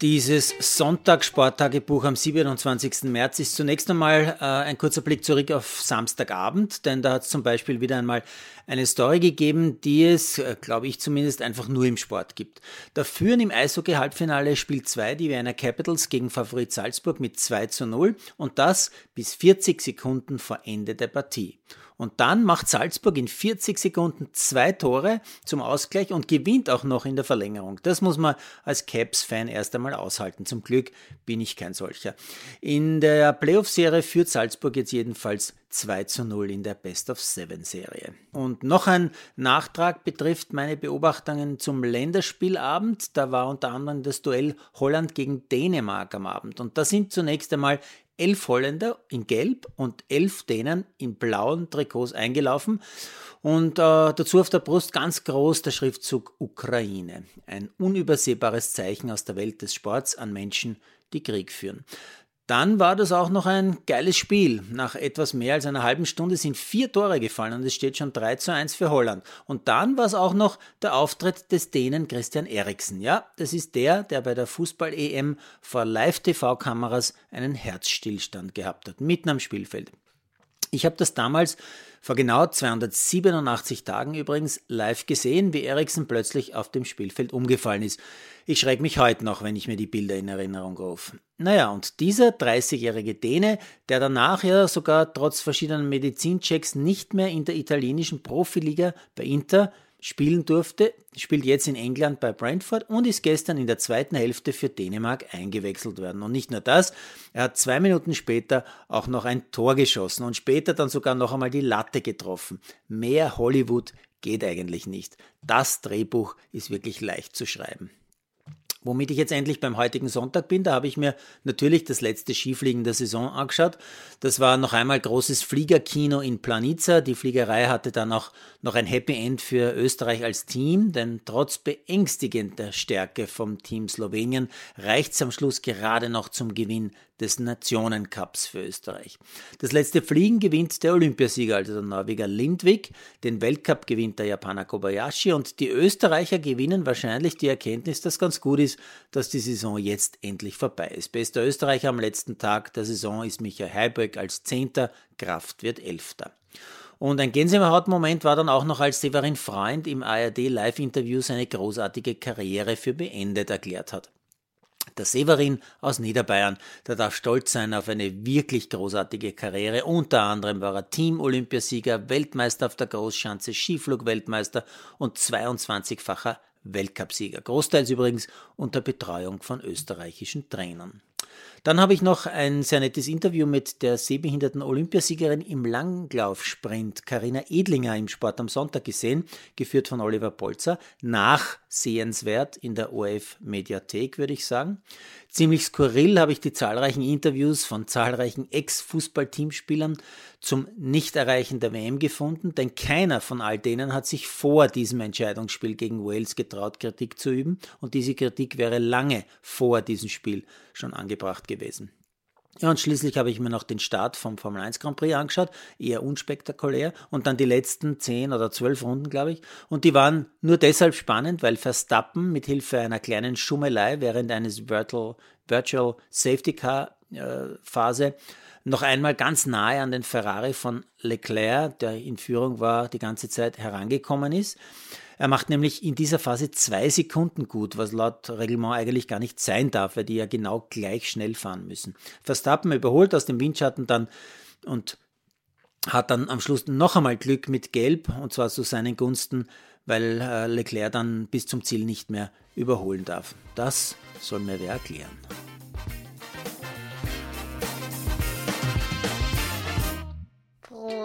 Dieses Sonntag-Sporttagebuch am 27. März ist zunächst einmal äh, ein kurzer Blick zurück auf Samstagabend, denn da hat es zum Beispiel wieder einmal eine Story gegeben, die es, äh, glaube ich zumindest, einfach nur im Sport gibt. Da führen im Eishockey-Halbfinale Spiel 2 die Wiener Capitals gegen Favorit Salzburg mit 2 zu 0 und das bis 40 Sekunden vor Ende der Partie. Und dann macht Salzburg in 40 Sekunden zwei Tore zum Ausgleich und gewinnt auch noch in der Verlängerung. Das muss man als Caps-Fan erst einmal aushalten. Zum Glück bin ich kein solcher. In der Playoff-Serie führt Salzburg jetzt jedenfalls 2 zu 0 in der Best of Seven Serie. Und noch ein Nachtrag betrifft meine Beobachtungen zum Länderspielabend. Da war unter anderem das Duell Holland gegen Dänemark am Abend. Und da sind zunächst einmal elf Holländer in Gelb und elf Dänen in blauen Trikots eingelaufen und äh, dazu auf der Brust ganz groß der Schriftzug Ukraine. Ein unübersehbares Zeichen aus der Welt des Sports an Menschen, die Krieg führen. Dann war das auch noch ein geiles Spiel. Nach etwas mehr als einer halben Stunde sind vier Tore gefallen und es steht schon 3 zu 1 für Holland. Und dann war es auch noch der Auftritt des Dänen Christian Eriksen. Ja, das ist der, der bei der Fußball-EM vor Live-TV-Kameras einen Herzstillstand gehabt hat, mitten am Spielfeld. Ich habe das damals vor genau 287 Tagen übrigens live gesehen, wie Eriksen plötzlich auf dem Spielfeld umgefallen ist. Ich schrecke mich heute noch, wenn ich mir die Bilder in Erinnerung rufe. Naja, und dieser 30-jährige Däne, der danach ja sogar trotz verschiedenen Medizinchecks nicht mehr in der italienischen Profiliga bei Inter spielen durfte, spielt jetzt in England bei Brentford und ist gestern in der zweiten Hälfte für Dänemark eingewechselt worden. Und nicht nur das, er hat zwei Minuten später auch noch ein Tor geschossen und später dann sogar noch einmal die Latte getroffen. Mehr Hollywood geht eigentlich nicht. Das Drehbuch ist wirklich leicht zu schreiben. Womit ich jetzt endlich beim heutigen Sonntag bin, da habe ich mir natürlich das letzte Skifliegen der Saison angeschaut. Das war noch einmal großes Fliegerkino in Planica. Die Fliegerei hatte dann auch noch ein Happy End für Österreich als Team, denn trotz beängstigender Stärke vom Team Slowenien reicht es am Schluss gerade noch zum Gewinn des Nationencups für Österreich. Das letzte Fliegen gewinnt der Olympiasieger, also der Norweger Lindvik. Den Weltcup gewinnt der Japaner Kobayashi und die Österreicher gewinnen wahrscheinlich die Erkenntnis, dass ganz gut ist, dass die Saison jetzt endlich vorbei ist. Bester Österreicher am letzten Tag der Saison ist Michael Heiberg als Zehnter, Kraft wird Elfter. Und ein Gänsehautmoment war dann auch noch, als Severin Freund im ARD Live-Interview seine großartige Karriere für beendet erklärt hat. Der Severin aus Niederbayern, der darf stolz sein auf eine wirklich großartige Karriere. Unter anderem war er Team-Olympiasieger, Weltmeister auf der Großschanze, Skiflug-Weltmeister und 22-facher Weltcupsieger. Großteils übrigens unter Betreuung von österreichischen Trainern. Dann habe ich noch ein sehr nettes Interview mit der sehbehinderten Olympiasiegerin im Langlaufsprint, Karina Edlinger, im Sport am Sonntag gesehen, geführt von Oliver Polzer. Nachsehenswert in der ORF-Mediathek, würde ich sagen. Ziemlich skurril habe ich die zahlreichen Interviews von zahlreichen Ex-Fußball-Teamspielern zum Nichterreichen der WM gefunden, denn keiner von all denen hat sich vor diesem Entscheidungsspiel gegen Wales getraut, Kritik zu üben, und diese Kritik wäre lange vor diesem Spiel schon angebracht gewesen. Ja, und schließlich habe ich mir noch den Start vom Formel 1 Grand Prix angeschaut, eher unspektakulär, und dann die letzten zehn oder zwölf Runden, glaube ich. Und die waren nur deshalb spannend, weil Verstappen mit Hilfe einer kleinen Schummelei während eines Virtual, Virtual Safety Car Phase noch einmal ganz nahe an den Ferrari von Leclerc, der in Führung war, die ganze Zeit herangekommen ist. Er macht nämlich in dieser Phase zwei Sekunden gut, was laut Reglement eigentlich gar nicht sein darf, weil die ja genau gleich schnell fahren müssen. Verstappen überholt aus dem Windschatten dann und hat dann am Schluss noch einmal Glück mit Gelb und zwar zu seinen Gunsten, weil äh, Leclerc dann bis zum Ziel nicht mehr überholen darf. Das soll mir wer erklären.